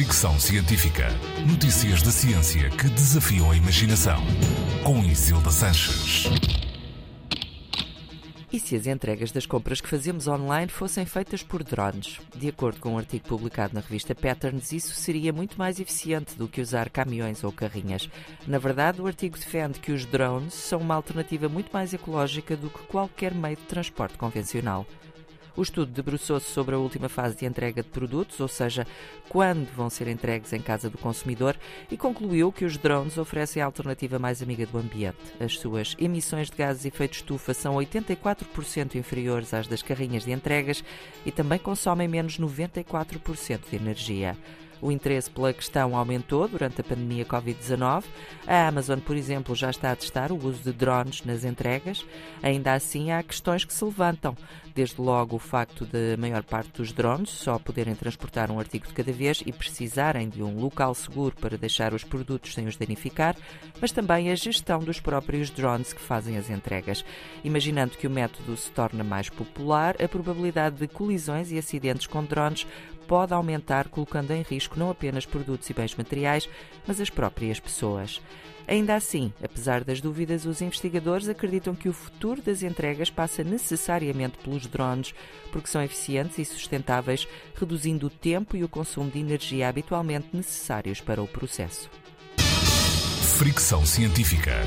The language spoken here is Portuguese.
Fricção Científica. Notícias da ciência que desafiam a imaginação. Com Isilda Sanches. E se as entregas das compras que fazemos online fossem feitas por drones? De acordo com um artigo publicado na revista Patterns, isso seria muito mais eficiente do que usar caminhões ou carrinhas. Na verdade, o artigo defende que os drones são uma alternativa muito mais ecológica do que qualquer meio de transporte convencional. O estudo debruçou-se sobre a última fase de entrega de produtos, ou seja, quando vão ser entregues em casa do consumidor, e concluiu que os drones oferecem a alternativa mais amiga do ambiente. As suas emissões de gases de efeito estufa são 84% inferiores às das carrinhas de entregas e também consomem menos 94% de energia. O interesse pela questão aumentou durante a pandemia Covid-19. A Amazon, por exemplo, já está a testar o uso de drones nas entregas. Ainda assim, há questões que se levantam. Desde logo, o facto de a maior parte dos drones só poderem transportar um artigo de cada vez e precisarem de um local seguro para deixar os produtos sem os danificar, mas também a gestão dos próprios drones que fazem as entregas. Imaginando que o método se torna mais popular, a probabilidade de colisões e acidentes com drones pode aumentar, colocando em risco não apenas produtos e bens materiais, mas as próprias pessoas. Ainda assim, apesar das dúvidas, os investigadores acreditam que o futuro das entregas passa necessariamente pelos drones, porque são eficientes e sustentáveis, reduzindo o tempo e o consumo de energia habitualmente necessários para o processo. Fricção científica.